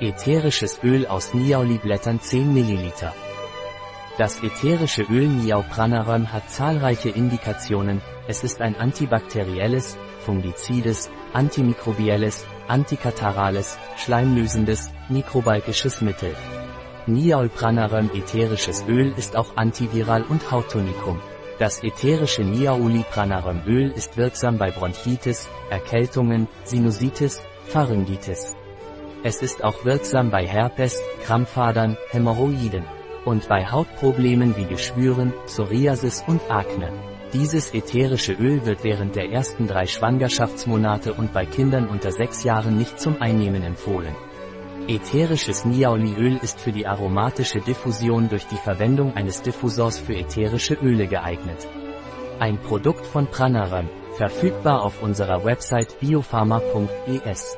Ätherisches Öl aus Niauli-Blättern 10 ml. Das ätherische Öl Niaupranarum hat zahlreiche Indikationen, es ist ein antibakterielles, fungizides, antimikrobielles, antikatarales, schleimlösendes, mikrobalgisches Mittel. Niaulpranarum ätherisches Öl ist auch antiviral und Hauttonikum. Das ätherische Niaulipranarumöl ist wirksam bei Bronchitis, Erkältungen, Sinusitis, Pharyngitis. Es ist auch wirksam bei Herpes, Krampfadern, Hämorrhoiden und bei Hautproblemen wie Geschwüren, Psoriasis und Akne. Dieses ätherische Öl wird während der ersten drei Schwangerschaftsmonate und bei Kindern unter sechs Jahren nicht zum Einnehmen empfohlen. Ätherisches Niaoliöl ist für die aromatische Diffusion durch die Verwendung eines Diffusors für ätherische Öle geeignet. Ein Produkt von Pranaram, verfügbar auf unserer Website biopharma.es.